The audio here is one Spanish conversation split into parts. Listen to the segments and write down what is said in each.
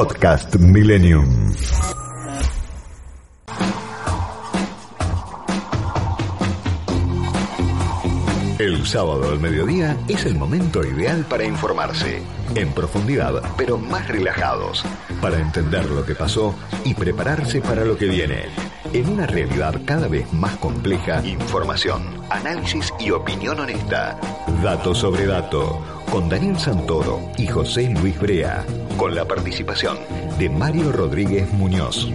Podcast Millennium. El sábado al mediodía es el momento ideal para informarse, en profundidad, pero más relajados, para entender lo que pasó y prepararse para lo que viene. En una realidad cada vez más compleja, información, análisis y opinión honesta. Dato sobre dato, con Daniel Santoro y José Luis Brea, con la participación de Mario Rodríguez Muñoz.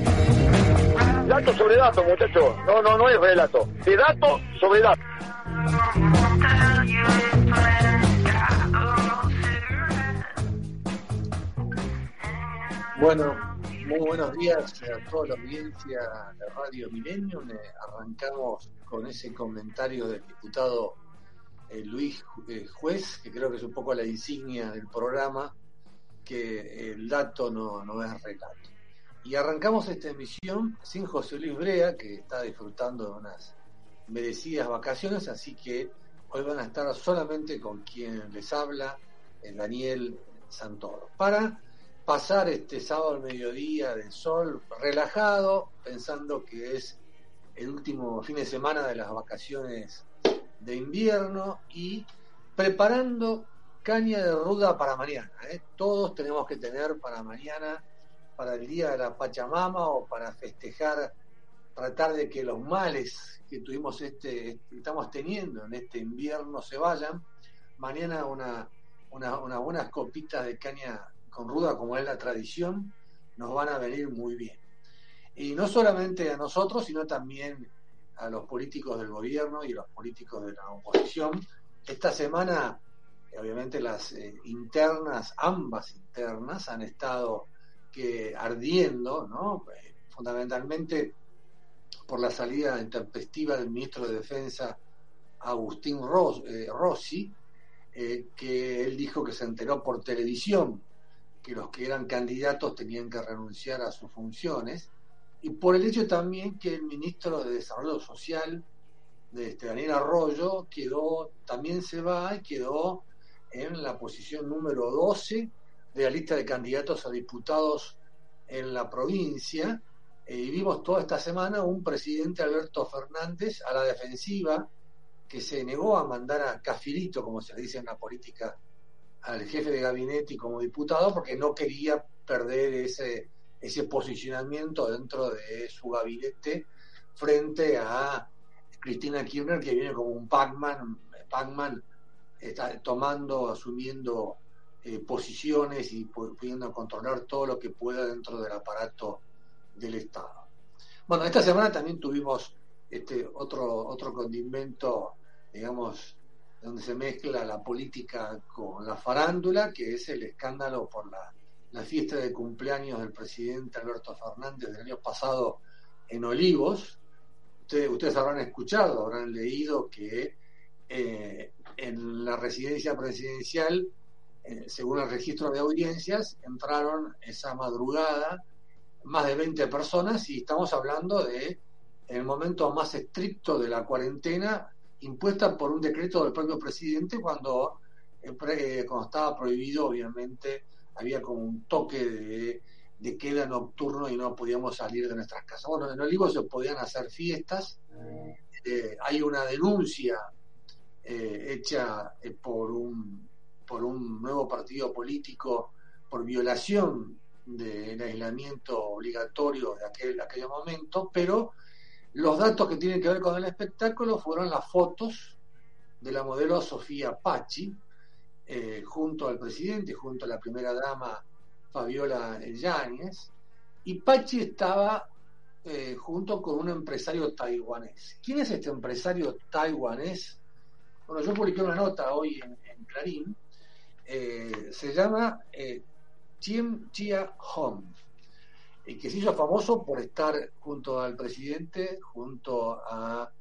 Dato sobre dato, muchachos. No, no, no es relato. De dato sobre dato. Bueno, muy buenos días a toda la audiencia de Radio Millennium. Eh, arrancamos con ese comentario del diputado eh, Luis eh, Juez, que creo que es un poco la insignia del programa, que el dato no, no es relato. Y arrancamos esta emisión sin José Luis Brea, que está disfrutando de unas merecidas vacaciones, así que hoy van a estar solamente con quien les habla, el Daniel Santoro, para pasar este sábado al mediodía de sol relajado, pensando que es el último fin de semana de las vacaciones de invierno y preparando caña de ruda para mañana. ¿eh? Todos tenemos que tener para mañana, para el día de la Pachamama o para festejar, tratar de que los males que tuvimos este, estamos teniendo en este invierno se vayan. Mañana una, una, unas buenas copitas de caña con ruda como es la tradición, nos van a venir muy bien. Y no solamente a nosotros, sino también a los políticos del gobierno y a los políticos de la oposición. Esta semana, obviamente las eh, internas, ambas internas, han estado que ardiendo, ¿no? Eh, fundamentalmente por la salida intempestiva del ministro de Defensa Agustín eh, Rossi, que él dijo que se enteró por televisión que los que eran candidatos tenían que renunciar a sus funciones, y por el hecho también que el ministro de Desarrollo Social, de este, Daniel Arroyo, quedó, también se va y quedó en la posición número 12 de la lista de candidatos a diputados en la provincia. Eh, y vimos toda esta semana un presidente Alberto Fernández a la defensiva que se negó a mandar a Cafirito, como se dice en la política al jefe de gabinete y como diputado porque no quería perder ese, ese posicionamiento dentro de su gabinete frente a Cristina Kirchner que viene como un Pac-Man, Pac-Man está tomando, asumiendo eh, posiciones y pudiendo controlar todo lo que pueda dentro del aparato del Estado. Bueno, esta semana también tuvimos este otro, otro condimento, digamos, donde se mezcla la política con la farándula, que es el escándalo por la, fiesta de cumpleaños del presidente Alberto Fernández del año pasado en Olivos. Ustedes, habrán escuchado, habrán leído que eh, en la residencia presidencial, eh, según el registro de audiencias, entraron esa madrugada más de 20 personas y estamos hablando de el momento más estricto de la cuarentena impuesta por un decreto del propio presidente cuando, eh, eh, cuando estaba prohibido, obviamente, había como un toque de, queda nocturno y no podíamos salir de nuestras casas. Bueno, en Olivos se podían hacer fiestas, hay una denuncia hecha por, un, por un nuevo partido político por violación del aislamiento obligatorio de aquel, aquel momento, pero los datos que tienen que ver con el espectáculo fueron las fotos de la modelo Sofía Pachi, eh, junto al presidente, junto a la primera dama Fabiola Yáñez, y Pachi estaba eh, junto con un empresario taiwanés. ¿Quién es este empresario taiwanés? Bueno, yo publiqué una nota hoy en, Clarín, eh, se llama Chiem Chia Hong y que se hizo famoso por estar junto al presidente, junto a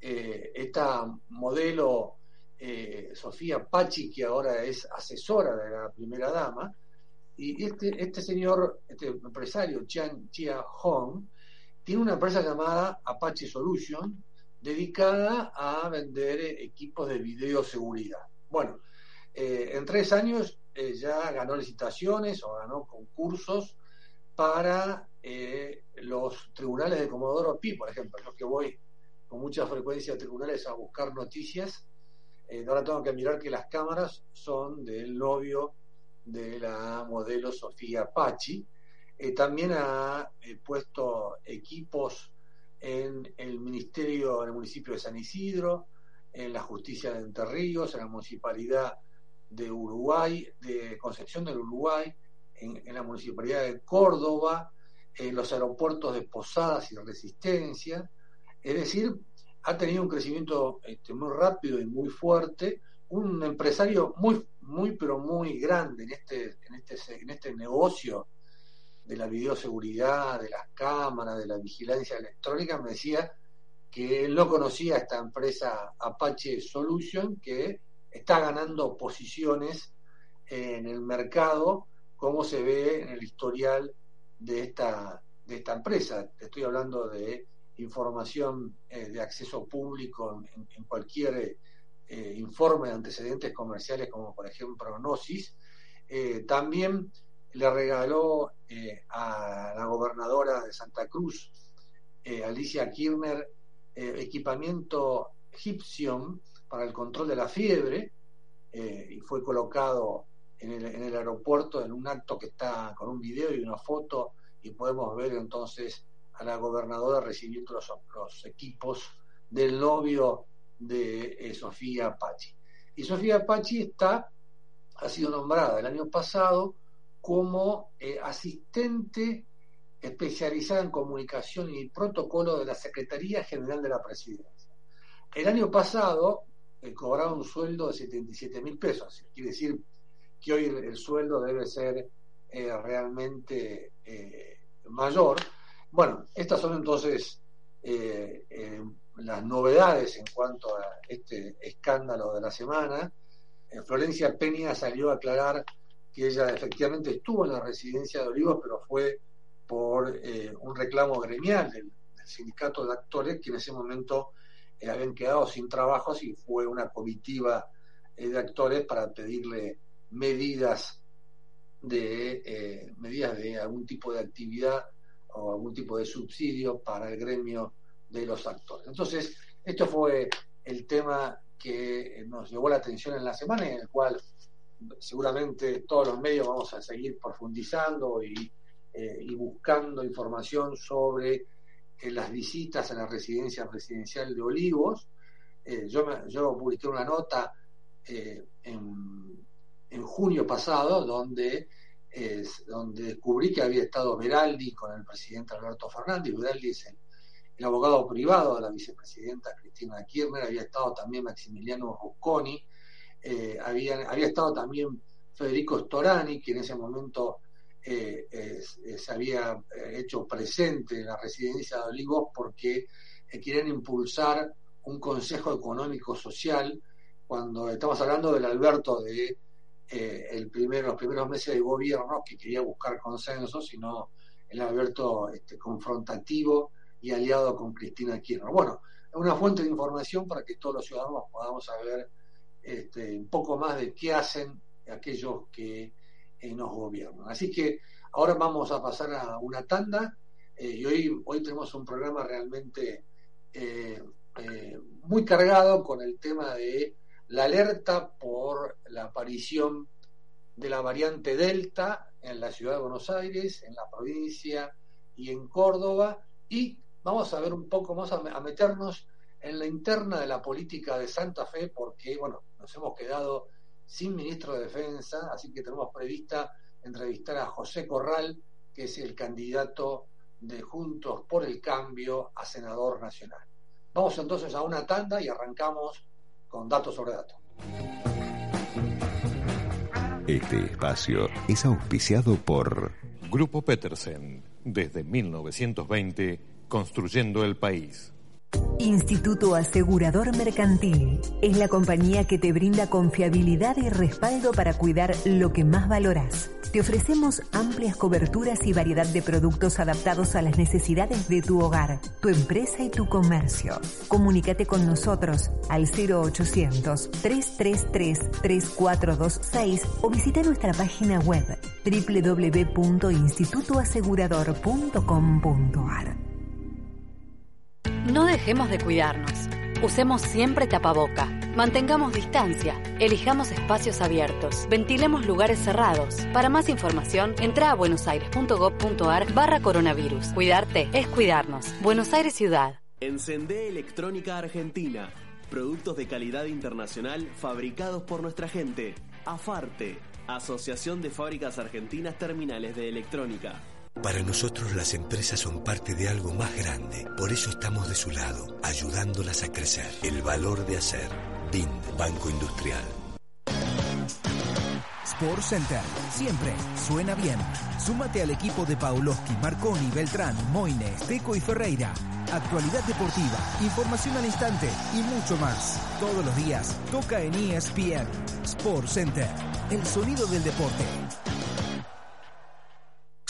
eh, esta modelo eh, Sofía Pachi, que ahora es asesora de la primera dama, y este, este señor, este empresario, Chiang Chia Hong, tiene una empresa llamada Apache Solution, dedicada a vender equipos de videoseguridad. Bueno, eh, en tres años ya ganó licitaciones o ganó concursos para eh, los tribunales de Comodoro Pi, por ejemplo, yo que voy con mucha frecuencia a tribunales a buscar noticias, eh, ahora tengo que mirar que las cámaras son del novio de la modelo Sofía Pachi. Eh, también ha puesto equipos en el ministerio, en el municipio de San Isidro, en la justicia de Entre Ríos, en la municipalidad de Uruguay, de Concepción del Uruguay, en, la municipalidad de Córdoba, en los aeropuertos de Posadas y Resistencia. Es decir, ha tenido un crecimiento este, muy rápido y muy fuerte, un empresario muy, muy, pero muy grande en este, en este, en este negocio de la videoseguridad, de las cámaras, de la vigilancia electrónica, me decía que él no conocía esta empresa Apache Solution, que está ganando posiciones en el mercado, como se ve en el historial de esta, de esta empresa. Estoy hablando de información eh, de acceso público en, cualquier eh, informe de antecedentes comerciales, como por ejemplo Gnosis. Eh, también le regaló a la gobernadora de Santa Cruz, Alicia Kirchner, equipamiento Gipsium para el control de la fiebre eh, y fue colocado en el, aeropuerto en un acto que está con un video y una foto y podemos ver entonces a la gobernadora recibiendo los, equipos del novio de eh, Sofía Pachi. Y Sofía Pachi está, ha sido nombrada el año pasado como eh, asistente especializada en comunicación y protocolo de la Secretaría General de la Presidencia. El año pasado eh, cobraba un sueldo de 77 mil pesos. Quiere decir que hoy el, sueldo debe ser eh, realmente mayor. Bueno, estas son entonces las novedades en cuanto a este escándalo de la semana. Florencia Peña salió a aclarar que ella efectivamente estuvo en la residencia de Olivos, pero fue por un reclamo gremial del, sindicato de actores que en ese momento eh, habían quedado sin trabajos y fue una comitiva eh, de actores para pedirle medidas de eh, medidas de algún tipo de actividad o algún tipo de subsidio para el gremio de los actores. Entonces, esto fue el tema que nos llevó la atención en la semana en el cual seguramente todos los medios vamos a seguir profundizando y, y buscando información sobre en las visitas a la residencia presidencial de Olivos. Eh, yo, publiqué una nota eh, en, junio pasado donde, donde descubrí que había estado Veraldi con el presidente Alberto Fernández. Veraldi es el, abogado privado de la vicepresidenta Cristina Kirchner. Había estado también Maximiliano Rusconi. Eh, había, estado también Federico Storani, que en ese momento eh, se había eh, hecho presente en la residencia de Olivos porque eh, quieren impulsar un consejo económico social cuando estamos hablando del Alberto de el primer, los primeros meses de gobierno que quería buscar consenso, sino el Alberto este, confrontativo y aliado con Cristina Kirchner. Bueno, una fuente de información para que todos los ciudadanos podamos saber este, un poco más de qué hacen aquellos que nos gobiernan. Así que ahora vamos a pasar a una tanda eh, y hoy, hoy tenemos un programa realmente eh, eh, muy cargado con el tema de la alerta por la aparición de la variante Delta en la ciudad de Buenos Aires, en la provincia y en Córdoba y vamos a ver un poco más a, a meternos en la interna de la política de Santa Fe porque bueno, nos hemos quedado sin ministro de Defensa, así que tenemos prevista entrevistar a José Corral, que es el candidato de Juntos por el Cambio a senador nacional. Vamos entonces a una tanda y arrancamos con datos sobre datos. Este espacio es auspiciado por Grupo Petersen, desde 1920, construyendo el país. Instituto Asegurador Mercantil es la compañía que te brinda confiabilidad y respaldo para cuidar lo que más valoras. Te ofrecemos amplias coberturas y variedad de productos adaptados a las necesidades de tu hogar, tu empresa y tu comercio. Comunícate con nosotros al 0800-333-3426 o visita nuestra página web www.institutoasegurador.com.ar. No dejemos de cuidarnos. Usemos siempre tapaboca. Mantengamos distancia. Elijamos espacios abiertos. Ventilemos lugares cerrados. Para más información, entra a buenosaires.gov.ar barra coronavirus. Cuidarte es cuidarnos. Buenos Aires Ciudad. Encendé Electrónica Argentina. Productos de calidad internacional fabricados por nuestra gente. AFARTE. Asociación de Fábricas Argentinas Terminales de Electrónica. Para nosotros las empresas son parte de algo más grande. Por eso estamos de su lado, ayudándolas a crecer. El valor de hacer. BIN, Banco Industrial. Sport Center. Siempre suena bien. Súmate al equipo de Pauloski, Marconi, Beltrán, Moines, Teco y Ferreira. Actualidad deportiva, información al instante y mucho más. Todos los días toca en ESPN. Sport Center. El sonido del deporte.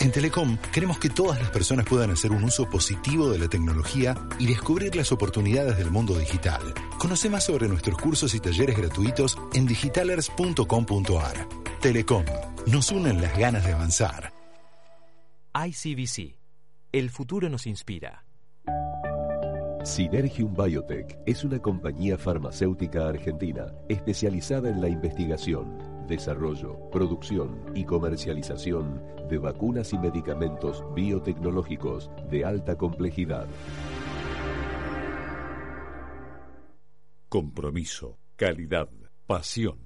en Telecom queremos que todas las personas puedan hacer un uso positivo de la tecnología y descubrir las oportunidades del mundo digital. Conoce más sobre nuestros cursos y talleres gratuitos en digitalers.com.ar. Telecom, nos unen las ganas de avanzar. ICBC. El futuro nos inspira. Synergium Biotech es una compañía farmacéutica argentina especializada en la investigación, desarrollo, producción y comercialización de vacunas y medicamentos biotecnológicos de alta complejidad. Compromiso, calidad, pasión.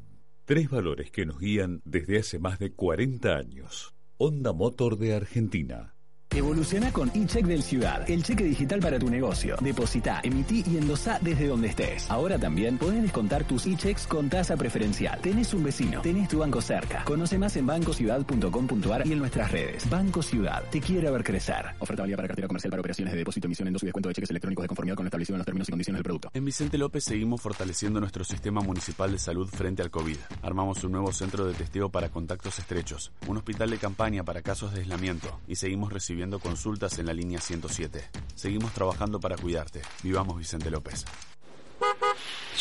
Tres valores que nos guían desde hace más de 40 años. Honda Motor de Argentina Evoluciona con eCheck del Ciudad, el cheque digital para tu negocio. Deposita, emití y endosá desde donde estés. Ahora también podés descontar tus e-checks con tasa preferencial. Tenés un vecino, tenés tu banco cerca. Conoce más en bancociudad.com.ar y en nuestras redes. Banco Ciudad, te quiere ver crecer. Oferta válida para cartera comercial para operaciones de depósito, emisión, endoso y descuento de cheques electrónicos de conformidad con lo establecido en los términos y condiciones del producto. En Vicente López seguimos fortaleciendo nuestro sistema municipal de salud frente al COVID. Armamos un nuevo centro de testeo para contactos estrechos, un hospital de campaña para casos de aislamiento y seguimos recibiendo consultas en la línea 107. Seguimos trabajando para cuidarte. Vivamos Vicente López.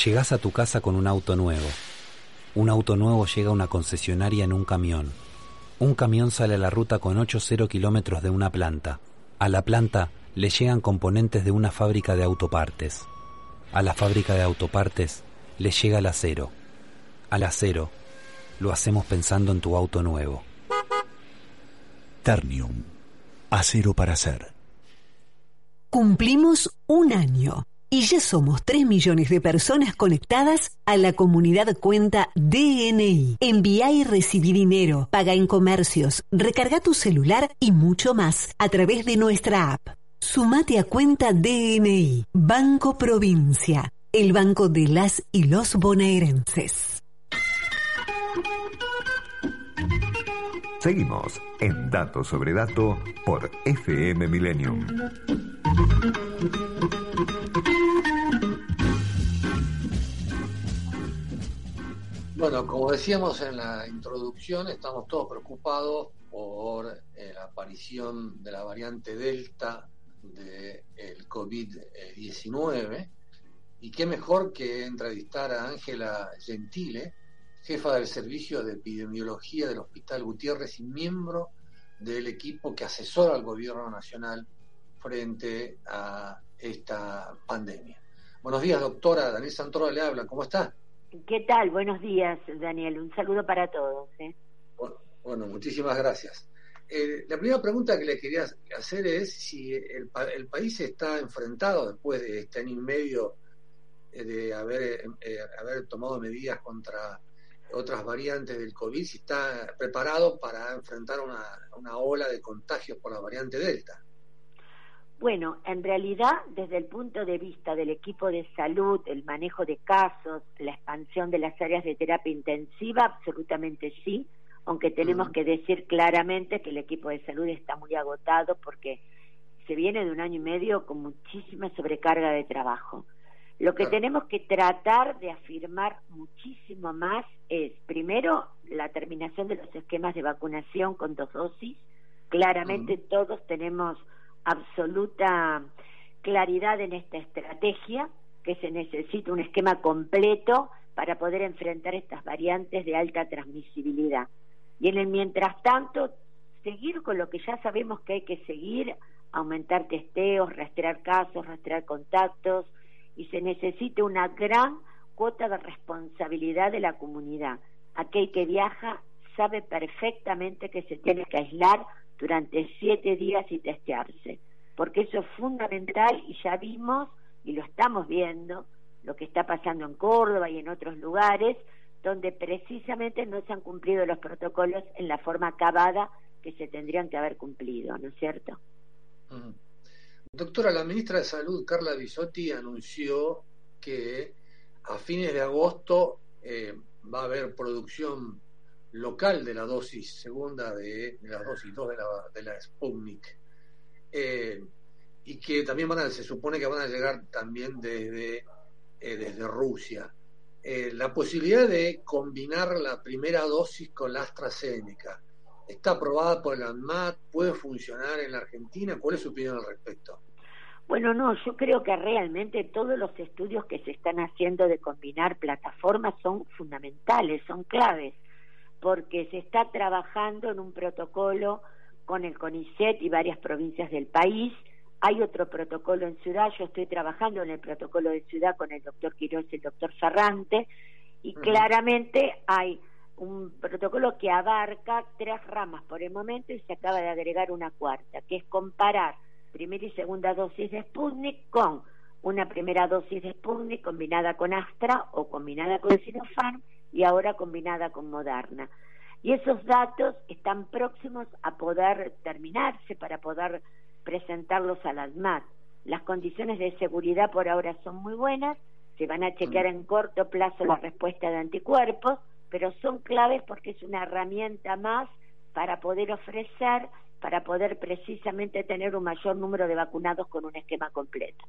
Llegás a tu casa con un auto nuevo. Un auto nuevo llega a una concesionaria en un camión. Un camión sale a la ruta con 8-0 kilómetros de una planta. A la planta le llegan componentes de una fábrica de autopartes. A la fábrica de autopartes le llega el acero. Al acero lo hacemos pensando en tu auto nuevo. Ternium Acero para hacer. Cumplimos un año y ya somos 3 millones de personas conectadas a la comunidad cuenta DNI. Envía y recibí dinero, paga en comercios, recarga tu celular y mucho más a través de nuestra app. Sumate a cuenta DNI, Banco Provincia, el banco de las y los bonaerenses. Seguimos en Dato sobre Dato por FM Millennium. Bueno, como decíamos en la introducción, estamos todos preocupados por eh, la aparición de la variante Delta del COVID-19. Y qué mejor que entrevistar a Ángela Gentile, jefa del Servicio de Epidemiología del Hospital Gutiérrez y miembro del equipo que asesora al Gobierno Nacional frente a esta pandemia. Buenos días, doctora. Daniel Santoro le habla. ¿Cómo está? ¿Qué tal? Buenos días, Daniel. Un saludo para todos. ¿eh? Bueno, muchísimas gracias. Eh, la primera pregunta que le quería hacer es si el, el país está enfrentado después de este año y medio eh, de haber, eh, haber tomado medidas contra otras variantes del COVID, si está preparado para enfrentar una, una ola de contagios por la variante Delta. Bueno, en realidad, desde el punto de vista del equipo de salud, el manejo de casos, la expansión de las áreas de terapia intensiva, absolutamente sí aunque tenemos que decir claramente que el equipo de salud está muy agotado porque se viene de un año y medio con muchísima sobrecarga de trabajo. Lo que tenemos que tratar de afirmar muchísimo más es, primero, la terminación de los esquemas de vacunación con dos dosis. Claramente todos tenemos absoluta claridad en esta estrategia, que se necesita un esquema completo para poder enfrentar estas variantes de alta transmisibilidad. Y en el mientras tanto, seguir con lo que ya sabemos que hay que seguir, aumentar testeos, rastrear casos, rastrear contactos, y se necesita una gran cuota de responsabilidad de la comunidad. Aquel que viaja sabe perfectamente que se tiene que aislar durante siete días y testearse, porque eso es fundamental y ya vimos y lo estamos viendo, lo que está pasando en Córdoba y en otros lugares, donde precisamente no se han cumplido los protocolos en la forma acabada que se tendrían que haber cumplido, ¿no es cierto? Doctora, la ministra de Salud, Carla Bisotti, anunció que a fines de agosto eh, va a haber producción local de la dosis segunda de, la dosis 2 de la, de Sputnik. Eh, y que también se supone que van a llegar también desde, eh, desde Rusia. La posibilidad de combinar la primera dosis con la AstraZeneca. ¿Está aprobada por el ANMAT? ¿Puede funcionar en la Argentina? ¿Cuál es su opinión al respecto? Bueno, no, yo creo que realmente todos los estudios que se están haciendo de combinar plataformas son fundamentales, son claves, porque se está trabajando en un protocolo con el CONICET y varias provincias del país hay otro protocolo en ciudad, yo estoy trabajando en el protocolo de ciudad con el doctor Quiroz y el doctor Ferrante, y claramente hay un protocolo que abarca tres ramas por el momento y se acaba de agregar una cuarta, que es comparar primera y segunda dosis de Sputnik con una primera dosis de Sputnik combinada con Astra o combinada con Sinopharm y ahora combinada con Moderna. Y esos datos están próximos a poder terminarse para poder presentarlos al ADMAT. Las condiciones de seguridad por ahora son muy buenas, se van a chequear en corto plazo la respuesta de anticuerpos, pero son claves porque es una herramienta más para poder ofrecer, para poder precisamente tener un mayor número de vacunados con un esquema completo.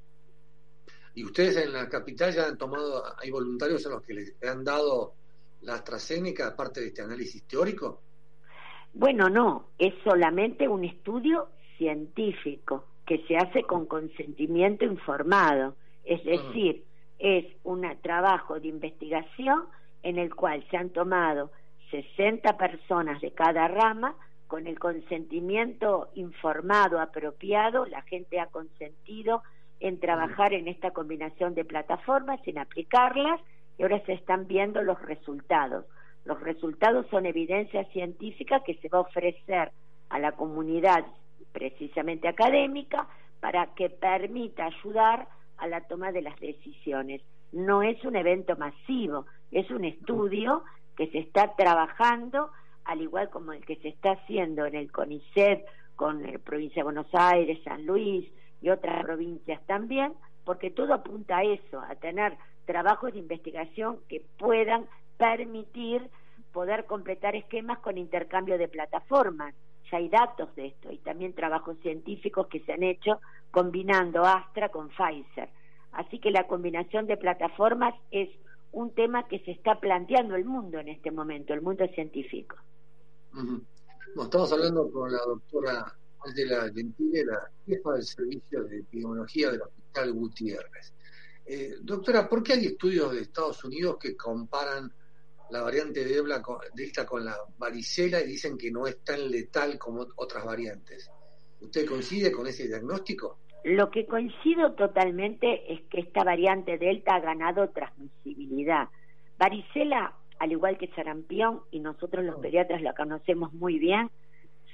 ¿Y ustedes en la capital ya han tomado, hay voluntarios a los que les han dado la AstraZeneca, aparte de este análisis teórico? Bueno, no, es solamente un estudio científico que se hace con consentimiento informado, es decir, es un trabajo de investigación en el cual se han tomado 60 personas de cada rama con el consentimiento informado, apropiado, la gente ha consentido en trabajar en esta combinación de plataformas, en aplicarlas, y ahora se están viendo los resultados. Los resultados son evidencia científica que se va a ofrecer a la comunidad precisamente académica para que permita ayudar a la toma de las decisiones. No es un evento masivo, es un estudio que se está trabajando, al igual como el que se está haciendo en el CONICET con la provincia de Buenos Aires, San Luis y otras provincias también, porque todo apunta a eso, a tener trabajos de investigación que puedan permitir poder completar esquemas con intercambio de plataformas ya hay datos de esto y también trabajos científicos que se han hecho combinando Astra con Pfizer. Así que la combinación de plataformas es un tema que se está planteando el mundo en este momento, el mundo científico. estamos hablando con la doctora Angela Gentile, la jefa del Servicio de Epidemiología del Hospital Gutiérrez. Eh, doctora, ¿por qué hay estudios de Estados Unidos que comparan la variante Delta con, Delta con la varicela y dicen que no es tan letal como otras variantes. ¿Usted coincide con ese diagnóstico? Lo que coincido totalmente es que esta variante Delta ha ganado transmisibilidad. Varicela, al igual que sarampión, y nosotros los pediatras la conocemos muy bien,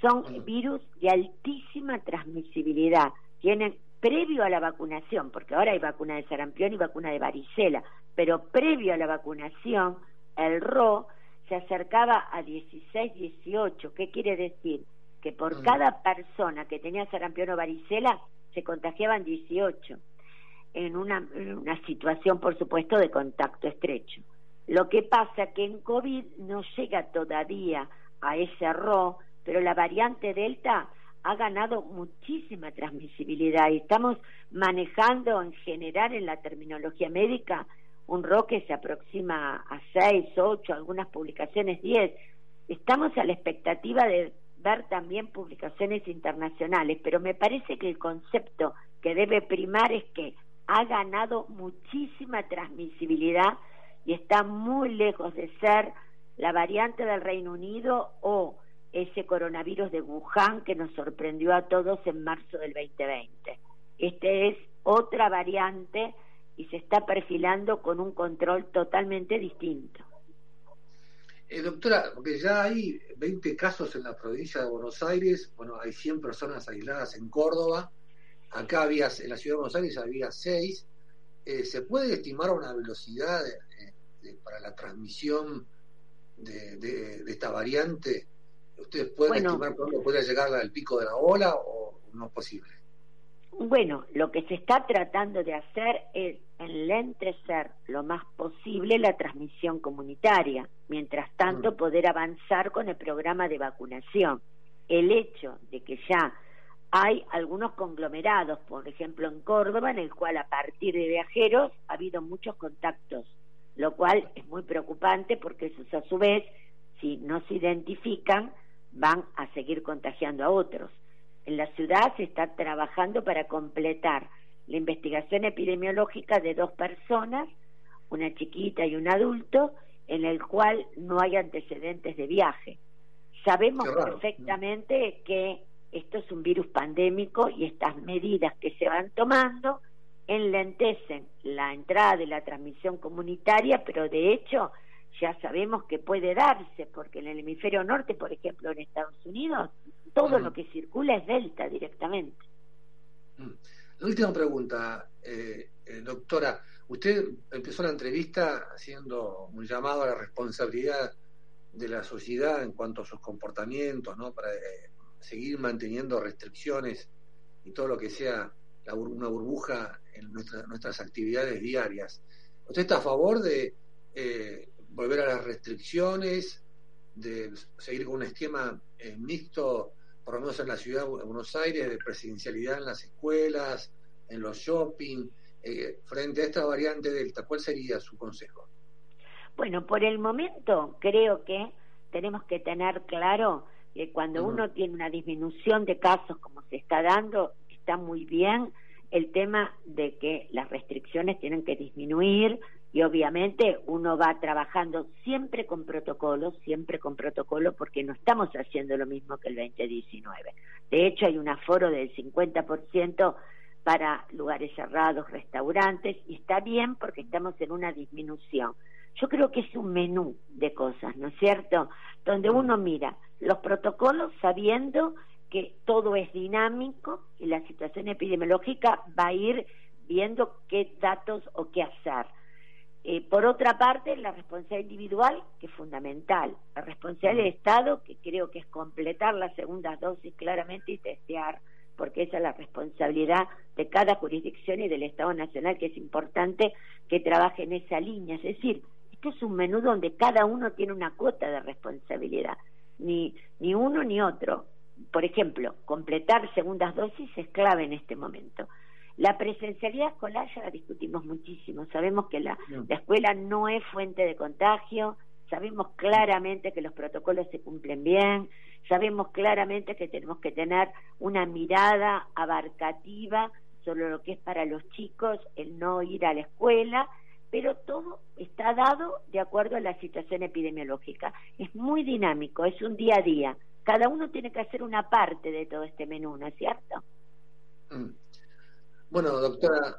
Son virus de altísima transmisibilidad. Tienen previo a la vacunación, porque ahora hay vacuna de sarampión y vacuna de varicela, pero previo a la vacunación, el RO se acercaba a 16, 18. ¿Qué quiere decir? Que por mm. cada persona que tenía sarampión o varicela, se contagiaban 18, en una, una situación, por supuesto, de contacto estrecho. Lo que pasa que en COVID no llega todavía a ese RO, pero la variante Delta ha ganado muchísima transmisibilidad y estamos manejando en general en la terminología médica un RO que se aproxima a 6, 8, algunas publicaciones 10. Estamos a la expectativa de ver también publicaciones internacionales, pero me parece que el concepto que debe primar es que ha ganado muchísima transmisibilidad y está muy lejos de ser la variante del Reino Unido o ese coronavirus de Wuhan que nos sorprendió a todos en marzo del 2020. Este es otra variante y se está perfilando con un control totalmente distinto. Eh, doctora, porque ya hay 20 casos en la provincia de Buenos Aires, bueno, hay 100 personas aisladas en Córdoba, acá había, en la ciudad de Buenos Aires había 6, eh, ¿se puede estimar una velocidad para la transmisión de, esta variante? ¿Ustedes pueden estimar cuándo puede llegar al pico de la ola o no es posible? Bueno, lo que se está tratando de hacer es enlentecer lo más posible la transmisión comunitaria, mientras tanto mm. poder avanzar con el programa de vacunación. El hecho de que ya hay algunos conglomerados, por ejemplo en Córdoba, en el cual a partir de viajeros ha habido muchos contactos lo cual es muy preocupante porque esos a su vez, si no se identifican, van a seguir contagiando a otros. En la ciudad se está trabajando para completar la investigación epidemiológica de dos personas, una chiquita y un adulto, en el cual no hay antecedentes de viaje. Sabemos perfectamente que esto es un virus pandémico y estas medidas que se van tomando enlentecen la entrada de la transmisión comunitaria, pero de hecho ya sabemos que puede darse, porque en el hemisferio norte, por ejemplo, en Estados Unidos, todo lo que circula es delta directamente. Mm. La última pregunta, eh, eh, doctora. Usted empezó la entrevista haciendo un llamado a la responsabilidad de la sociedad en cuanto a sus comportamientos, ¿no? Para eh, seguir manteniendo restricciones y todo lo que sea una burbuja en nuestras actividades diarias. ¿Usted está a favor de eh, volver a las restricciones, de seguir con un esquema eh, mixto, por lo menos en la ciudad de Buenos Aires, de presidencialidad en las escuelas, en los shopping, eh, frente a esta variante Delta? ¿Cuál sería su consejo? Bueno, por el momento creo que tenemos que tener claro que cuando uno tiene una disminución de casos como se está dando, está muy bien el tema de que las restricciones tienen que disminuir y obviamente uno va trabajando siempre con protocolo, siempre con protocolo porque no estamos haciendo lo mismo que el 2019. De hecho hay un aforo del 50% para lugares cerrados, restaurantes y está bien porque estamos en una disminución. Yo creo que es un menú de cosas, ¿no es cierto? Donde uno mira los protocolos sabiendo que todo es dinámico y la situación epidemiológica va a ir viendo qué datos o qué hacer. Eh, por otra parte, la responsabilidad individual, que es fundamental. La responsabilidad del Estado, que creo que es completar las segundas dosis claramente y testear, porque esa es la responsabilidad de cada jurisdicción y del Estado Nacional, que es importante que trabaje en esa línea. Es decir, esto es un menú donde cada uno tiene una cuota de responsabilidad, ni, ni uno ni otro por ejemplo, completar segundas dosis es clave en este momento. La presencialidad escolar ya la discutimos muchísimo. Sabemos que la, la, escuela no es fuente de contagio, sabemos claramente que los protocolos se cumplen bien, sabemos claramente que tenemos que tener una mirada abarcativa sobre lo que es para los chicos el no ir a la escuela, pero todo está dado de acuerdo a la situación epidemiológica. Es muy dinámico, es un día a día cada uno tiene que hacer una parte de todo este menú, ¿no es cierto? Mm. Bueno, doctora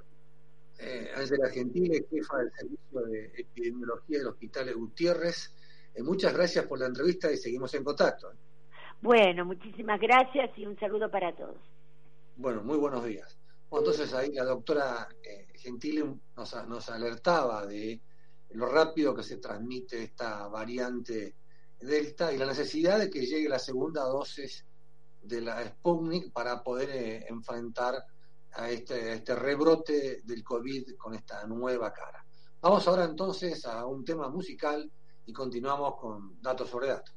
eh, Ángela Gentile, jefa del Servicio de Epidemiología del Hospital Gutiérrez, eh, muchas gracias por la entrevista y seguimos en contacto. Bueno, muchísimas gracias y un saludo para todos. Bueno, muy buenos días. entonces ahí la doctora eh, Gentile nos, nos alertaba de lo rápido que se transmite esta variante Delta y la necesidad de que llegue la segunda dosis de la Sputnik para poder eh, enfrentar a este, a este rebrote del COVID con esta nueva cara. Vamos ahora entonces a un tema musical y continuamos con datos sobre datos.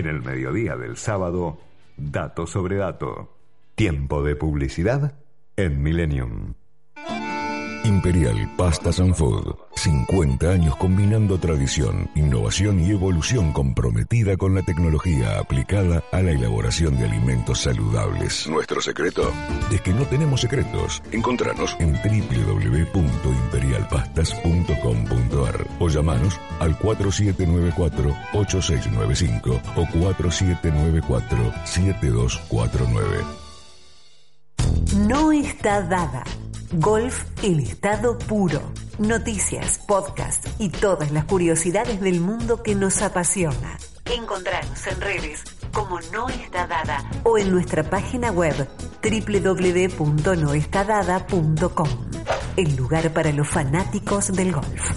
En el mediodía del sábado, dato sobre dato. Tiempo de publicidad en Millennium. Imperial Pastas and Food. 50 años combinando tradición, innovación y evolución comprometida con la tecnología aplicada a la elaboración de alimentos saludables. Nuestro secreto es que no tenemos secretos. Encontranos en www.imperialpastas.com.ar o llamanos al 4794-8695 o 4794-7249. No está dada Golf en estado puro. Noticias, podcast y todas las curiosidades del mundo que nos apasiona. Encontrarnos en redes como No Está Dada o en nuestra página web www.noestadada.com. El lugar para los fanáticos del golf.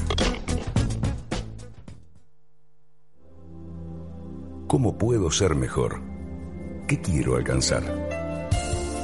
¿Cómo puedo ser mejor? ¿Qué quiero alcanzar?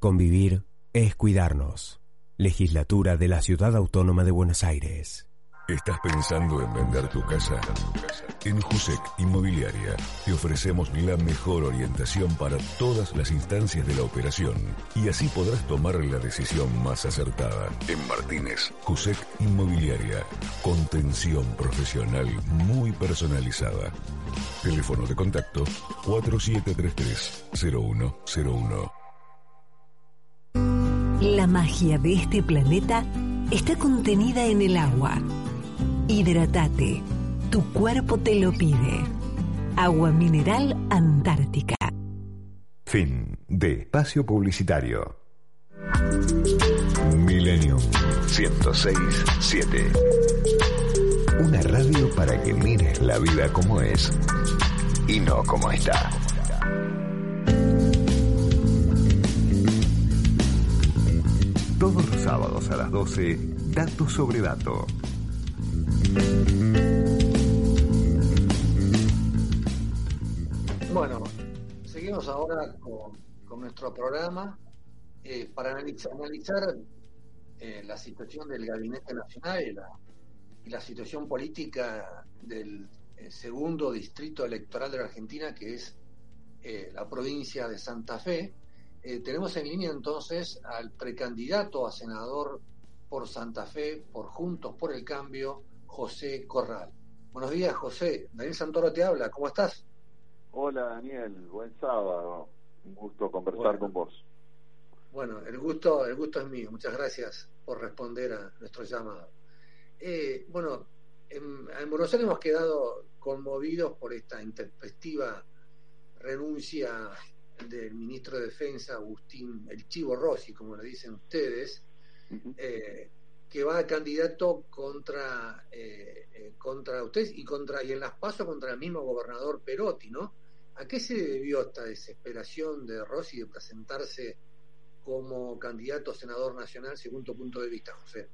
Convivir es cuidarnos. Legislatura de la Ciudad Autónoma de Buenos Aires. ¿Estás pensando en vender tu casa? En Jusec Inmobiliaria te ofrecemos la mejor orientación para todas las instancias de la operación y así podrás tomar la decisión más acertada. En Martínez, Jusec Inmobiliaria, contención profesional muy personalizada. Teléfono de contacto 4733-0101. La magia de este planeta está contenida en el agua. Hidratate. Tu cuerpo te lo pide. Agua mineral Antártica. Fin de espacio publicitario. Millennium 106.7. Una radio para que mires la vida como es y no como está. Todos los sábados a las 12, dato sobre dato. Bueno, seguimos ahora con, nuestro programa eh, para analizar, eh, la situación del Gabinete Nacional y la, y la situación política del eh, segundo distrito electoral de la Argentina, que es la provincia de Santa Fe. Tenemos en línea entonces al precandidato a senador por Santa Fe, por Juntos por el Cambio, José Corral. Buenos días, José. Daniel Santoro te habla. ¿Cómo estás? Hola, Daniel. Buen sábado. Un gusto conversar con vos. Bueno, el gusto, el gusto es mío. Muchas gracias por responder a nuestro llamado. Eh, bueno, en, en, Buenos Aires hemos quedado conmovidos por esta intempestiva renuncia del ministro de Defensa, Agustín El Chivo Rossi, como le dicen ustedes, eh, que va a candidato contra eh, eh, contra ustedes y contra y en las pasos contra el mismo gobernador Perotti, ¿no? ¿A qué se debió esta desesperación de Rossi de presentarse como candidato a senador nacional según tu punto de vista, José?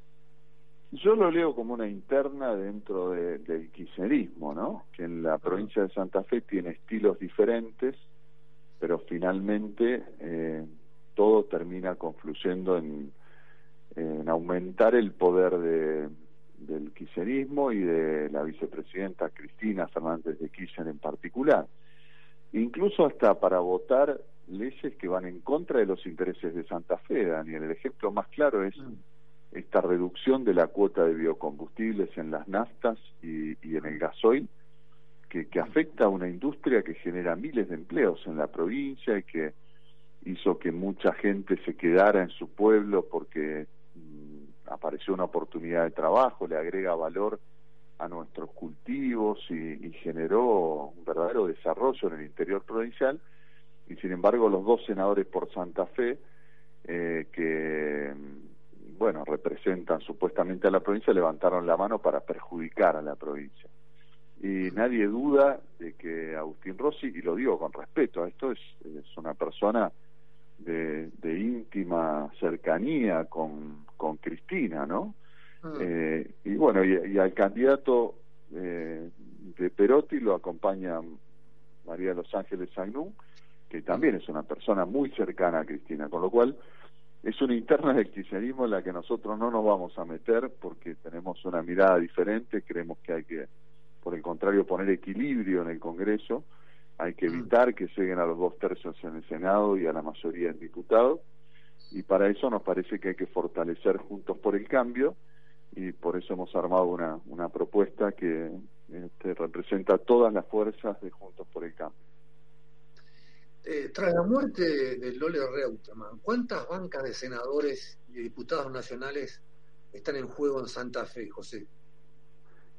Yo lo leo como una interna dentro de, del kirchnerismo, ¿no? Que en la provincia de Santa Fe tiene estilos diferentes, pero finalmente eh, todo termina confluyendo en en aumentar el poder de, del kirchnerismo y de la vicepresidenta Cristina Fernández de Kirchner en particular. Incluso hasta para votar leyes que van en contra de los intereses de Santa Fe, Daniel. El ejemplo más claro es esta reducción de la cuota de biocombustibles en las naftas y, y en el gasoil, que, que afecta a una industria que genera miles de empleos en la provincia y que hizo que mucha gente se quedara en su pueblo porque apareció una oportunidad de trabajo, le agrega valor a nuestros cultivos y, generó un verdadero desarrollo en el interior provincial. Y sin embargo los dos senadores por Santa Fe eh, que bueno representan supuestamente a la provincia levantaron la mano para perjudicar a la provincia y nadie duda de que Agustín Rossi y lo digo con respeto a esto es, es una persona de, de íntima cercanía con, con Cristina, ¿no? Ah. Eh, y bueno, y, al candidato eh, de Perotti lo acompaña María de los Ángeles Sagnún, que también es una persona muy cercana a Cristina, con lo cual es una interna del kirchnerismo en la que nosotros no nos vamos a meter porque tenemos una mirada diferente, creemos que hay que, por el contrario, poner equilibrio en el Congreso hay que mm. evitar que lleguen a los dos tercios en el Senado y a la mayoría en diputados. y para eso nos parece que hay que fortalecer Juntos por el Cambio y por eso hemos armado una, una propuesta que este, representa todas las fuerzas de Juntos por el Cambio. Eh, tras la muerte de Lole Reutemann, ¿cuántas bancas de senadores y diputados nacionales están en juego en Santa Fe, José?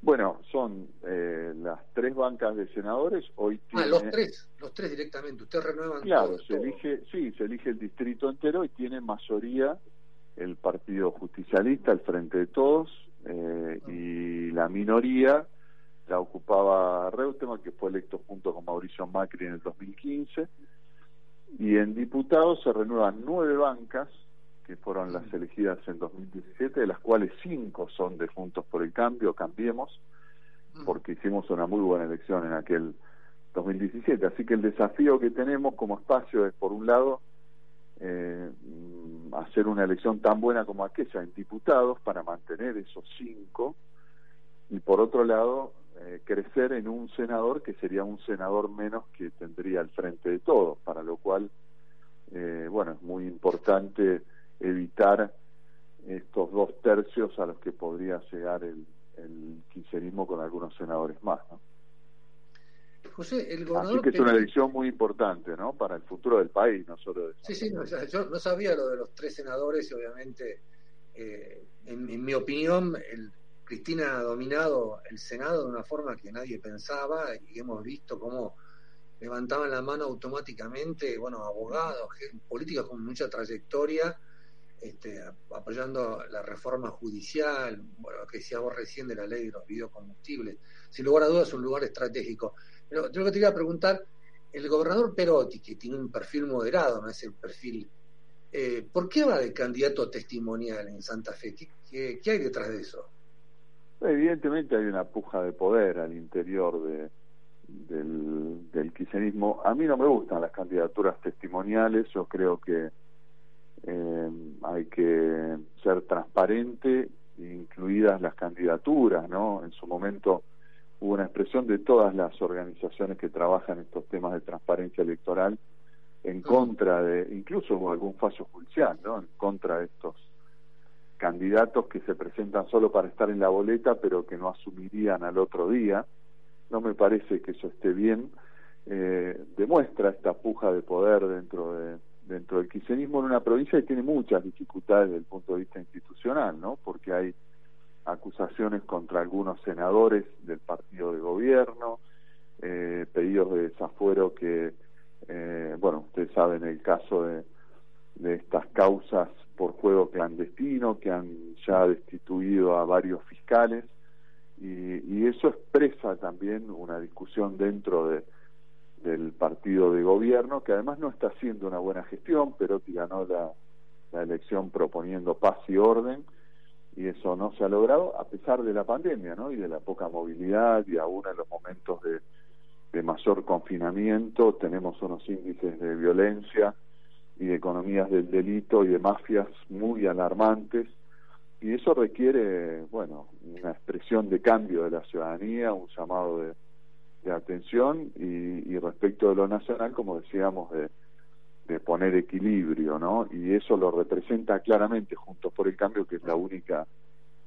Bueno, son eh, las tres bancas de senadores. Hoy ah, los tres, los tres directamente. Usted renueva. Claro, se elige, sí, se elige el distrito entero y tiene mayoría el Partido Justicialista, el Frente de Todos, eh, y la minoría la ocupaba Reutemann, que fue electo junto con Mauricio Macri en el 2015. Y en diputados se renuevan nueve bancas, que fueron las elegidas en 2017, de las cuales cinco son de Juntos por el Cambio, Cambiemos, porque hicimos una muy buena elección en aquel 2017. Así que el desafío que tenemos como espacio es, por un lado, eh, hacer una elección tan buena como aquella en diputados para mantener esos cinco, y por otro lado, eh, crecer en un senador que sería un senador menos que tendría al frente de todos, para lo cual, eh, bueno, es muy importante evitar estos dos tercios a los que podría llegar el, el con algunos senadores más. ¿no? José, el gobernador Así que es una elección muy importante ¿no? para el futuro del país, no solo de... Sí, sí, yo no sabía lo de los tres senadores y obviamente, eh, en, mi opinión, el, Cristina ha dominado el Senado de una forma que nadie pensaba y hemos visto cómo levantaban la mano automáticamente, bueno, abogados, políticos con mucha trayectoria, este, apoyando la reforma judicial, bueno, lo que decía vos recién de la ley de los biocombustibles. Sin lugar a dudas es un lugar estratégico. Pero yo que te iba a preguntar, el gobernador Perotti, que tiene un perfil moderado, no es el perfil, eh, ¿por qué va de candidato testimonial en Santa Fe? ¿Qué, hay detrás de eso? Evidentemente hay una puja de poder al interior de, del, del A mí no me gustan las candidaturas testimoniales, yo creo que eh, hay que ser transparente, incluidas las candidaturas, ¿no? En su momento hubo una expresión de todas las organizaciones que trabajan estos temas de transparencia electoral en contra de, incluso algún fallo judicial, ¿no? En contra de estos candidatos que se presentan solo para estar en la boleta, pero que no asumirían al otro día. No me parece que eso esté bien. Eh, demuestra esta puja de poder dentro de, dentro del kirchnerismo en una provincia que tiene muchas dificultades desde el punto de vista institucional, ¿no? Porque hay acusaciones contra algunos senadores del partido de gobierno, eh, pedidos de desafuero que, eh, bueno, ustedes saben el caso de, de estas causas por juego clandestino que han ya destituido a varios fiscales y, y eso expresa también una discusión dentro de del partido de gobierno, que además no está haciendo una buena gestión, pero ganó la, la elección proponiendo paz y orden, y eso no se ha logrado a pesar de la pandemia, ¿no? Y de la poca movilidad, y aún en los momentos de, de mayor confinamiento tenemos unos índices de violencia y de economías del delito y de mafias muy alarmantes, y eso requiere, bueno, una expresión de cambio de la ciudadanía, un llamado de de atención y, respecto de lo nacional, como decíamos, de, de poner equilibrio, ¿no? Y eso lo representa claramente Juntos por el Cambio, que es la única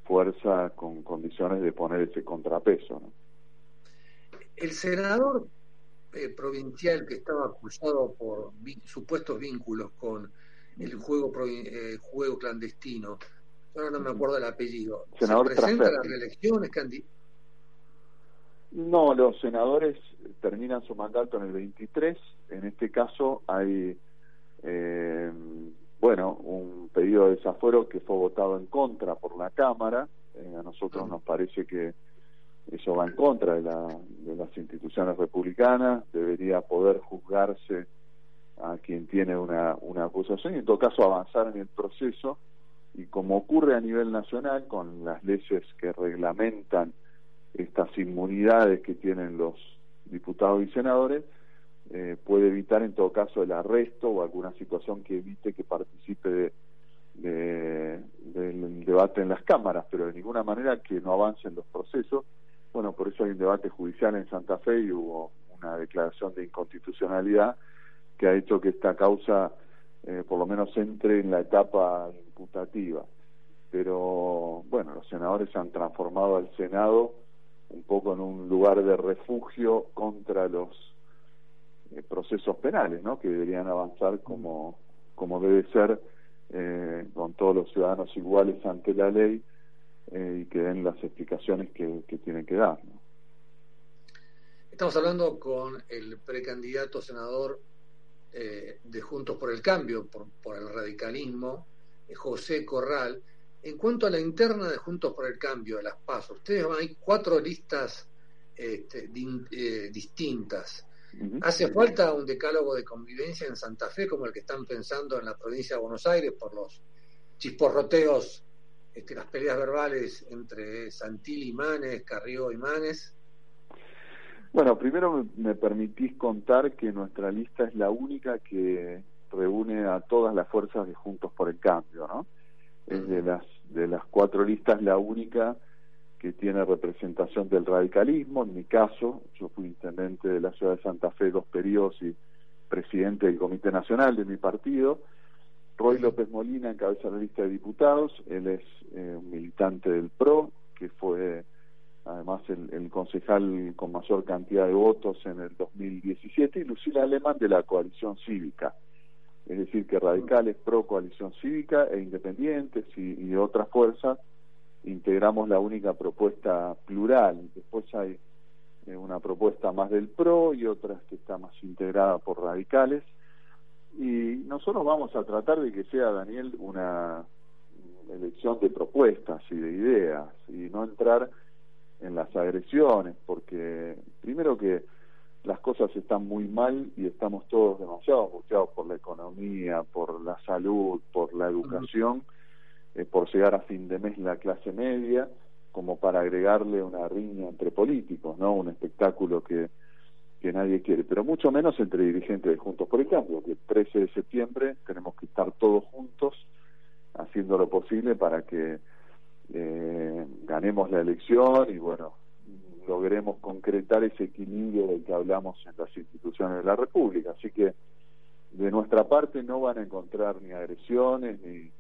fuerza con condiciones de poner ese contrapeso, ¿no? El senador eh, provincial que estaba acusado por supuestos vínculos con el juego eh, juego clandestino, ahora no me acuerdo el apellido, senador ¿se presenta a las reelecciones? No, los senadores terminan su mandato en el 23. En este caso hay, eh, bueno, un pedido de desafuero que fue votado en contra por la Cámara. Eh, a nosotros nos parece que eso va en contra de, la, de las instituciones republicanas. Debería poder juzgarse a quien tiene una, una acusación y en todo caso avanzar en el proceso. Y como ocurre a nivel nacional con las leyes que reglamentan estas inmunidades que tienen los diputados y senadores, eh, puede evitar en todo caso el arresto o alguna situación que evite que participe de, del debate en las cámaras, pero de ninguna manera que no avancen los procesos. Bueno, por eso hay un debate judicial en Santa Fe y hubo una declaración de inconstitucionalidad que ha hecho que esta causa eh, por lo menos entre en la etapa imputativa. Pero bueno, los senadores han transformado al Senado un poco en un lugar de refugio contra los eh, procesos penales, ¿no? Que deberían avanzar como, como debe ser, eh, con todos los ciudadanos iguales ante la ley y que den las explicaciones que, que tienen que dar. Estamos hablando con el precandidato senador eh, de Juntos por el Cambio, por, el radicalismo, eh, José Corral. En cuanto a la interna de Juntos por el Cambio, de las PASO, ustedes hay cuatro listas este, eh, distintas. ¿Hace falta un decálogo de convivencia en Santa Fe como el que están pensando en la provincia de Buenos Aires por los chisporroteos, este, las peleas verbales entre Santil y Manes, Carrió y Manes? Bueno, primero me permitís contar que nuestra lista es la única que reúne a todas las fuerzas de Juntos por el Cambio, ¿no? Es de las de las cuatro listas la única que tiene representación del radicalismo. En mi caso, yo fui intendente de la ciudad de Santa Fe dos periodos y presidente del Comité Nacional de mi partido. Roy López Molina encabeza la lista de diputados. Él es eh, un militante del PRO, que fue además el, concejal con mayor cantidad de votos en el 2017, y Lucila Alemán de la coalición cívica. Es decir, que radicales pro coalición cívica e independientes y, otras fuerzas integramos la única propuesta plural. Después hay eh, una propuesta más del PRO y otras que está más integrada por radicales. Y nosotros vamos a tratar de que sea, Daniel, una elección de propuestas y de ideas y no entrar en las agresiones, porque primero que las cosas están muy mal y estamos todos demasiado angustiados por la economía, por la salud, por la educación, eh, por llegar a fin de mes la clase media, como para agregarle una riña entre políticos, ¿no? Un espectáculo que, que nadie quiere, pero mucho menos entre dirigentes de Juntos por el Cambio, que el 13 de septiembre tenemos que estar todos juntos haciendo lo posible para que eh, ganemos la elección y bueno, logremos concretar ese equilibrio del que hablamos en las instituciones de la República. Así que de nuestra parte no van a encontrar ni agresiones ni,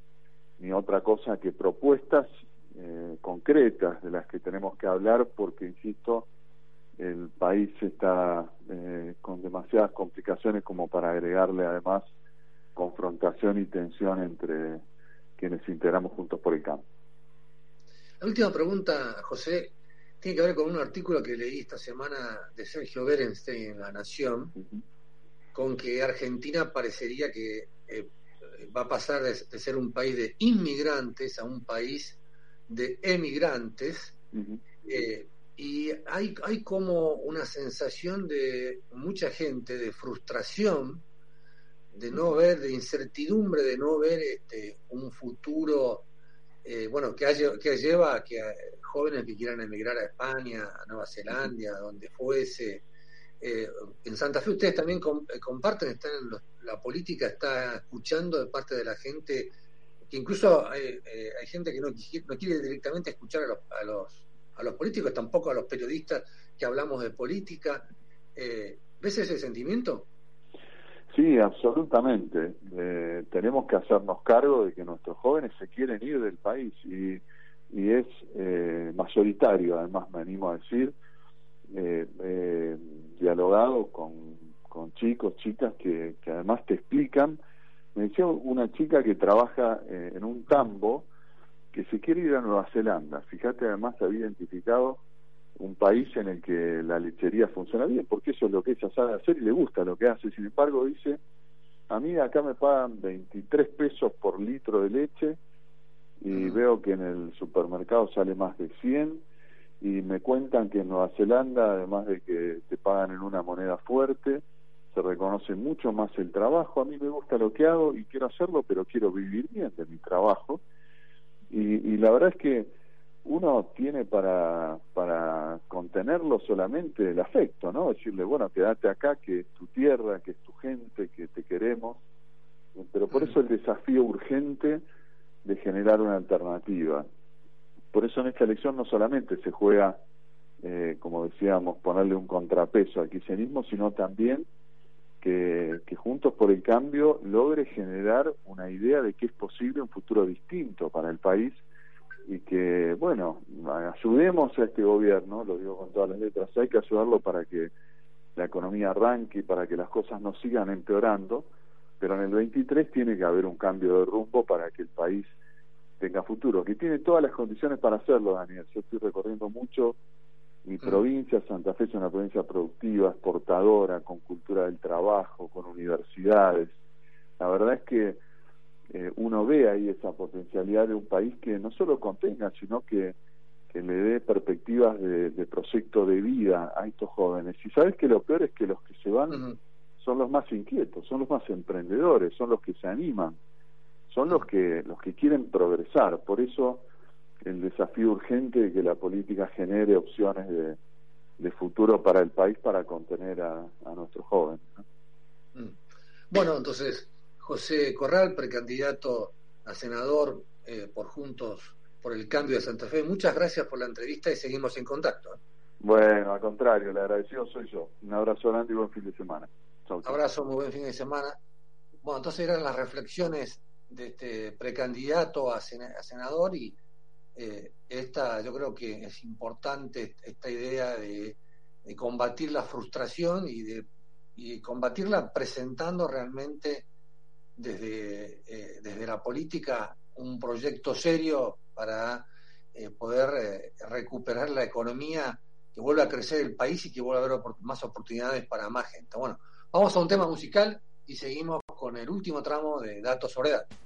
ni otra cosa que propuestas eh, concretas de las que tenemos que hablar porque, insisto, el país está eh, con demasiadas complicaciones como para agregarle además confrontación y tensión entre quienes integramos juntos por el campo. La última pregunta, José, tiene que ver con un artículo que leí esta semana de Sergio Berenstein en La Nación, con que Argentina parecería que eh, va a pasar de, ser un país de inmigrantes a un país de emigrantes. Eh, y hay, hay como una sensación de mucha gente de frustración, de no ver, de incertidumbre, de no ver este, un futuro eh, bueno, que, que lleva a que jóvenes que quieran emigrar a España, a Nueva Zelanda, donde fuese. Eh, en Santa Fe ustedes también eh, comparten, están en la política está escuchando de parte de la gente, que incluso hay, gente que no, no, quiere directamente escuchar a los, a, los, a los políticos, tampoco a los periodistas que hablamos de política. ¿Ves ese sentimiento? Sí, absolutamente. Eh, tenemos que hacernos cargo de que nuestros jóvenes se quieren ir del país y, y es eh, mayoritario, además me animo a decir, eh, dialogado con, con chicos, chicas que, que además te explican. Me decía una chica que trabaja eh, en un tambo que se quiere ir a Nueva Zelanda. Fíjate, además había identificado un país en el que la lechería funciona bien, porque eso es lo que ella sabe hacer y le gusta lo que hace. Sin embargo, dice, a mí acá me pagan 23 pesos por litro de leche y veo que en el supermercado sale más de 100 y me cuentan que en Nueva Zelanda, además de que te pagan en una moneda fuerte, se reconoce mucho más el trabajo. A mí me gusta lo que hago y quiero hacerlo, pero quiero vivir bien de mi trabajo. Y, y la verdad es que uno tiene para, para contenerlo solamente el afecto, ¿no? Decirle, bueno, quédate acá, que es tu tierra, que es tu gente, que te queremos. Pero por eso el desafío urgente de generar una alternativa. Por eso en esta elección no solamente se juega, eh, como decíamos, ponerle un contrapeso al kirchnerismo, sino también que, que Juntos por el Cambio logre generar una idea de que es posible un futuro distinto para el país y que, bueno, ayudemos a este gobierno, lo digo con todas las letras, hay que ayudarlo para que la economía arranque y para que las cosas no sigan empeorando, pero en el 23 tiene que haber un cambio de rumbo para que el país tenga futuro, que tiene todas las condiciones para hacerlo, Daniel. Yo estoy recorriendo mucho mi mm. provincia, Santa Fe es una provincia productiva, exportadora, con cultura del trabajo, con universidades. La verdad es que eh, uno ve ahí esa potencialidad de un país que no solo contenga, sino que, que le dé perspectivas de, proyecto de vida a estos jóvenes. Y sabes que lo peor es que los que se van son los más inquietos, son los más emprendedores, son los que se animan, son los que los que quieren progresar. Por eso el desafío urgente de que la política genere opciones de, de futuro para el país para contener a, a nuestros jóvenes. Mm. Bueno, entonces José Corral, precandidato a senador eh, por Juntos por el Cambio de Santa Fe. Muchas gracias por la entrevista y seguimos en contacto. ¿eh? Bueno, al contrario, le agradecido soy yo. Un abrazo grande y buen fin de semana. Un Abrazo, muy buen fin de semana. Bueno, entonces eran las reflexiones de este precandidato a, senador y eh, esta, yo creo que es importante esta idea de, combatir la frustración y de y combatirla presentando realmente desde, eh, desde la política un proyecto serio para eh, poder eh, recuperar la economía, que vuelva a crecer el país y que vuelva a haber más oportunidades para más gente. Bueno, vamos a un tema musical y seguimos con el último tramo de Datos sobre Datos.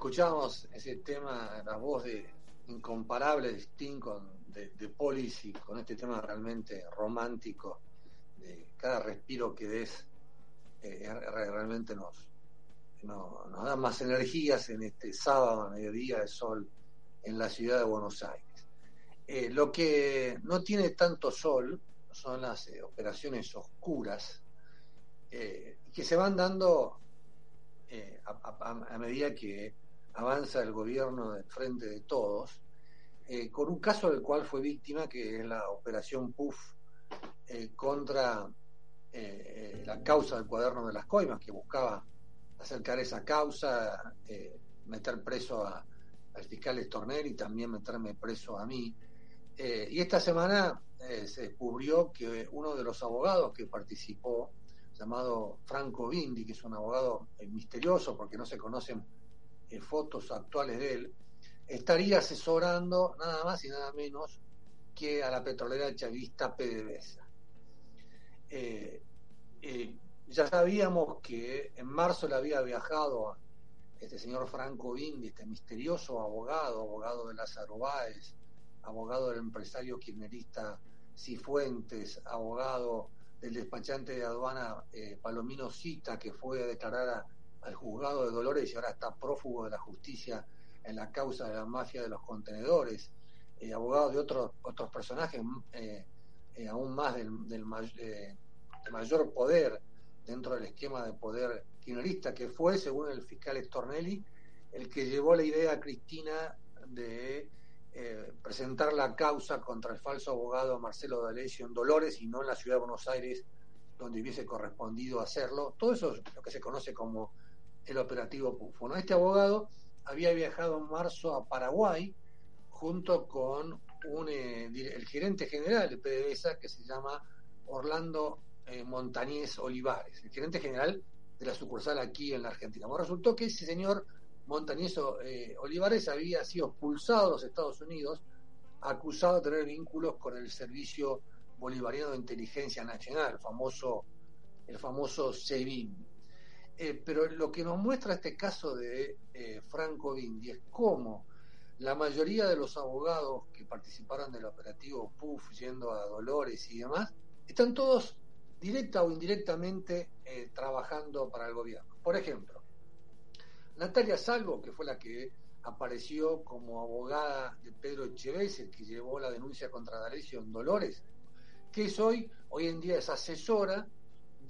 Escuchamos ese tema, la voz de incomparable de Sting de, de Policy, con este tema realmente romántico, de cada respiro que des, eh, realmente nos, nos da más energías en este sábado a mediodía de sol en la ciudad de Buenos Aires. Eh, lo que no tiene tanto sol son las eh, operaciones oscuras que se van dando a, medida que avanza el gobierno del frente de todos, con un caso del cual fue víctima, que es la operación PUF contra la causa del cuaderno de las coimas, que buscaba acercar esa causa, meter preso al fiscal Estornel y también meterme preso a mí. Eh, y esta semana eh, se descubrió que uno de los abogados que participó, llamado Franco Bindi, que es un abogado eh, misterioso porque no se conocen fotos actuales de él, estaría asesorando nada más y nada menos que a la petrolera chavista PDVSA. ya sabíamos que en marzo le había viajado este señor Franco Bindi, este misterioso abogado, abogado de Lázaro Báez, abogado del empresario kirchnerista Cifuentes, abogado del despachante de aduana eh, Palomino Cita, que fue a declarar al juzgado de Dolores y ahora está prófugo de la justicia en la causa de la mafia de los contenedores, eh, abogado de otros otros personajes eh, aún más del, del mayor poder dentro del esquema de poder kirchnerista, que fue, según el fiscal Stornelli, el que llevó la idea a Cristina de eh, presentar la causa contra el falso abogado Marcelo D'Alessio en Dolores y no en la ciudad de Buenos Aires, donde hubiese correspondido hacerlo. Todo eso es lo que se conoce como el operativo PUFO. Este abogado había viajado en marzo a Paraguay junto con un, eh, el gerente general de PDVSA que se llama Orlando eh, Montañez Olivares, el gerente general de la sucursal aquí en la Argentina. Resultó que ese señor Montañeso eh, Olivares había sido expulsado de los Estados Unidos, acusado de tener vínculos con el Servicio Bolivariano de Inteligencia Nacional, el famoso, el famoso SEBIN. Eh, pero lo que nos muestra este caso de eh, Franco Bindi es cómo la mayoría de los abogados que participaron del operativo PUF, yendo a Dolores y demás, están todos directa o indirectamente trabajando para el gobierno. Por ejemplo, Natalia Salvo, que fue la que apareció como abogada de Pedro Echeves, el que llevó la denuncia contra D'Alessio en Dolores, que es hoy, hoy en día es asesora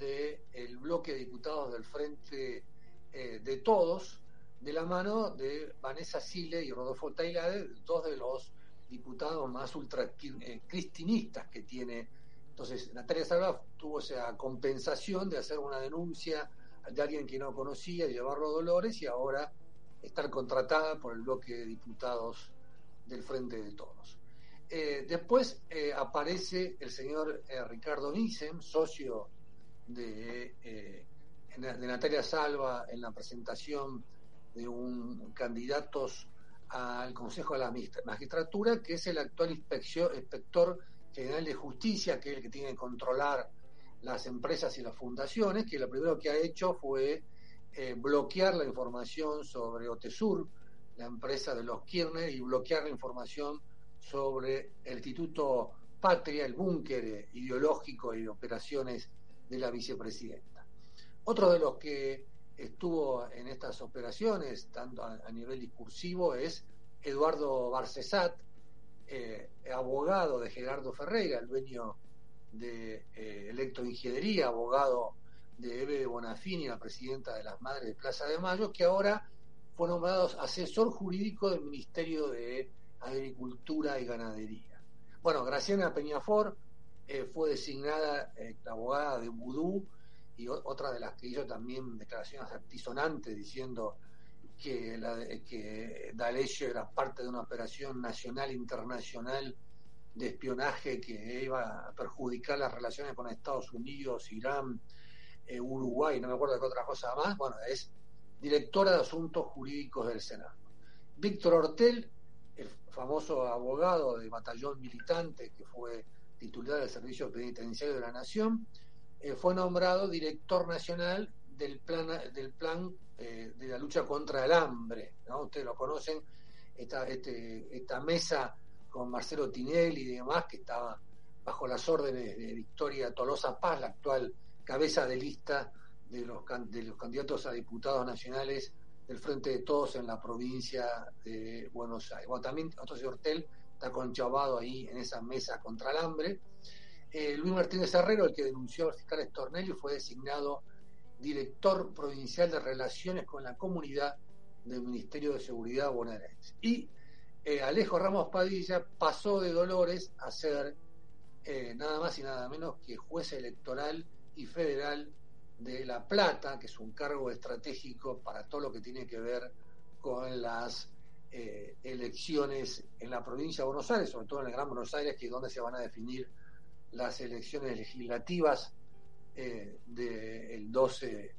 del bloque de diputados del Frente eh, de Todos, de la mano de Vanessa Sile y Rodolfo Tailade, dos de los diputados más ultra eh, que tiene. Entonces, Natalia Salva tuvo esa compensación de hacer una denuncia de alguien que no conocía y llevarlo Dolores y ahora estar contratada por el bloque de diputados del Frente de Todos. Eh, después aparece el señor Ricardo Nissen, socio de, de, Natalia Salva en la presentación de un candidatos al Consejo de la Magistratura, que es el actual inspector general de justicia, que es el que tiene que controlar las empresas y las fundaciones, que lo primero que ha hecho fue eh, bloquear la información sobre Otesur, la empresa de los Kirchner, y bloquear la información sobre el Instituto Patria, el búnker ideológico y operaciones de la vicepresidenta. Otro de los que estuvo en estas operaciones, tanto a, nivel discursivo, es Eduardo Barcesat, eh, abogado de Gerardo Ferreira, el dueño de eh, electroingeniería, abogado de Eve de Bonafini, la presidenta de las Madres de Plaza de Mayo, que ahora fue nombrado asesor jurídico del Ministerio de Agricultura y Ganadería. Bueno, Graciana Peñafor eh, fue designada abogada de Vudú y otra de las que hizo también declaraciones actisonantes diciendo que, la, era parte de una operación nacional internacional de espionaje que iba a perjudicar las relaciones con Estados Unidos, Irán, eh, Uruguay, no me acuerdo de qué otra cosa más, bueno, es directora de Asuntos Jurídicos del Senado. Víctor Hortel, el famoso abogado de batallón militante que fue titular del Servicio Penitenciario de la Nación, eh, fue nombrado director nacional del plan, del plan eh, de la lucha contra el hambre. Ustedes lo conocen, esta, este, esta mesa con Marcelo Tinelli y demás, que estaba bajo las órdenes de Victoria Tolosa Paz, la actual cabeza de lista de los, de los candidatos a diputados nacionales del Frente de Todos en la provincia de Buenos Aires. Bueno, también señor Hortel está conchavado ahí en esa mesa contra el hambre. Eh, Luis Martínez Herrero, el que denunció al fiscal Estornelli, fue designado director provincial de Relaciones con la Comunidad del Ministerio de Seguridad bonaerense. Y eh, Alejo Ramos Padilla pasó de Dolores a ser eh, nada más y nada menos que juez electoral y federal de La Plata, que es un cargo estratégico para todo lo que tiene que ver con las eh, elecciones en la provincia de Buenos Aires, sobre todo en el Gran Buenos Aires, que es donde se van a definir las elecciones legislativas eh, del 12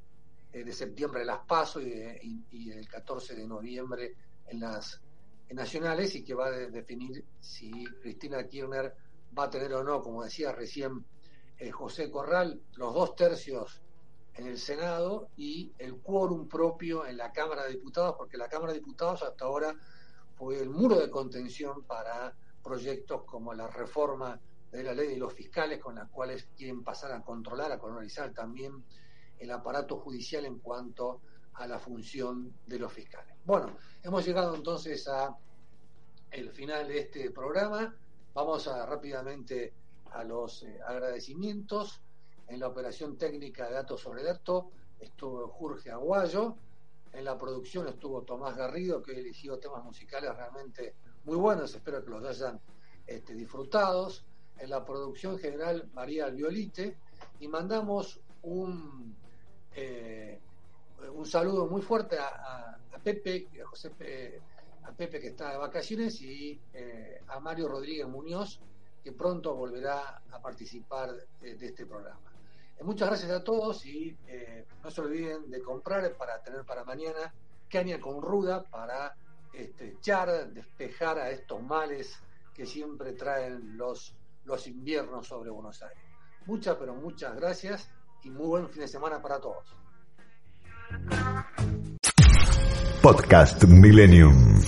eh, de septiembre las PASO y, y, el 14 de noviembre en las nacionales y que va a definir si Cristina Kirchner va a tener o no, como decía recién José Corral, los dos tercios en el Senado y el quórum propio en la Cámara de Diputados, porque la Cámara de Diputados hasta ahora fue el muro de contención para proyectos como la reforma de la ley de los fiscales, con las cuales quieren pasar a controlar, a colonizar también el aparato judicial en cuanto a la función de los fiscales. Bueno, hemos llegado entonces a el final de este programa. Vamos a rápidamente a los eh, agradecimientos. En la operación técnica de datos sobre datos estuvo Jorge Aguayo. En la producción estuvo Tomás Garrido, que eligió temas musicales realmente muy buenos. Espero que los hayan este, disfrutados. En la producción general, María Albiolite. Y mandamos un, eh, un saludo muy fuerte a, Pepe, a José a Pepe que está de vacaciones y eh, a Mario Rodríguez Muñoz, que pronto volverá a participar de este programa. Muchas gracias a todos y eh, no se olviden de comprar para tener para mañana caña con ruda para este, echar, despejar a estos males que siempre traen los, los inviernos sobre Buenos Aires. Muchas, pero muchas gracias y muy buen fin de semana para todos. Podcast Millennium.